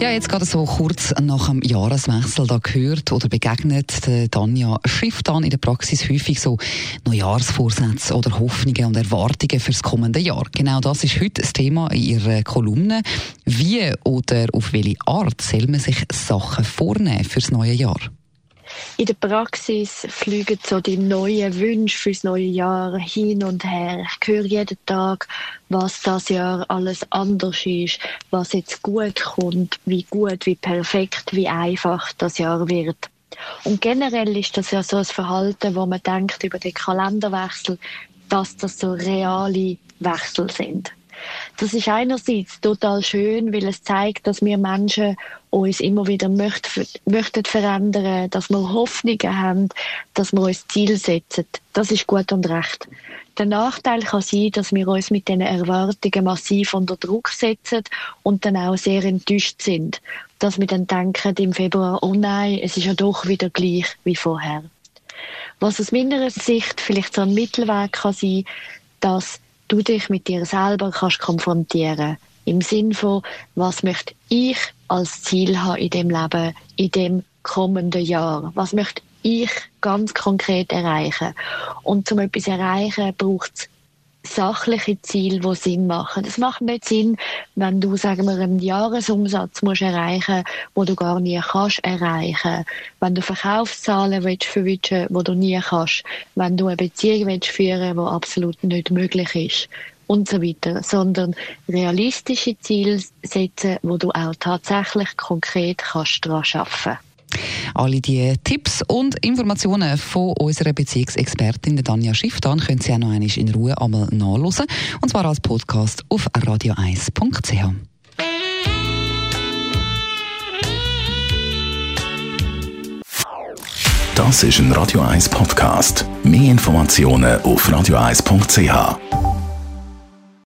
Ja, jetzt gerade so kurz nach dem Jahreswechsel, da gehört oder begegnet Tanja Schifftan in der Praxis häufig so Neujahrsvorsätze oder Hoffnungen und Erwartungen fürs kommende Jahr. Genau das ist heute das Thema in ihrer Kolumne. Wie oder auf welche Art soll man sich Sachen vornehmen fürs neue Jahr? In der Praxis fliegen so die neuen Wünsche fürs neue Jahr hin und her. Ich höre jeden Tag, was das Jahr alles anders ist, was jetzt gut kommt, wie gut, wie perfekt, wie einfach das Jahr wird. Und generell ist das ja so ein Verhalten, wo man denkt über den Kalenderwechsel, dass das so reale Wechsel sind. Das ist einerseits total schön, weil es zeigt, dass wir Menschen uns immer wieder möchten, möchten verändern, dass wir Hoffnungen haben, dass wir uns Ziel setzen. Das ist gut und recht. Der Nachteil kann sein, dass wir uns mit diesen Erwartungen massiv unter Druck setzen und dann auch sehr enttäuscht sind. Dass wir dann denken im Februar, oh nein, es ist ja doch wieder gleich wie vorher. Was aus meiner Sicht vielleicht so ein Mittelweg kann sein, dass du dich mit dir selber kannst konfrontieren. Im Sinn von, was möchte ich als Ziel haben in dem Leben, in dem kommenden Jahr? Was möchte ich ganz konkret erreichen? Und zum etwas erreichen braucht es sachliche Ziele, die Sinn machen. Es macht nicht Sinn, wenn du, sagen wir, einen Jahresumsatz musst erreichen, wo du gar nie kannst erreichen. Wenn du Verkaufszahlen willst verwischen, wo du nie kannst. Wenn du eine Beziehung willst führen, wo absolut nicht möglich ist. Und so weiter. Sondern realistische Ziele setzen, wo du auch tatsächlich konkret kannst daran arbeiten kannst. Alle die Tipps und Informationen von unserer Beziehungsexpertin Danja Schifftan können Sie auch noch einmal in Ruhe einmal nachlesen. Und zwar als Podcast auf radio1.ch. Das ist ein Radio 1 Podcast. Mehr Informationen auf radio1.ch.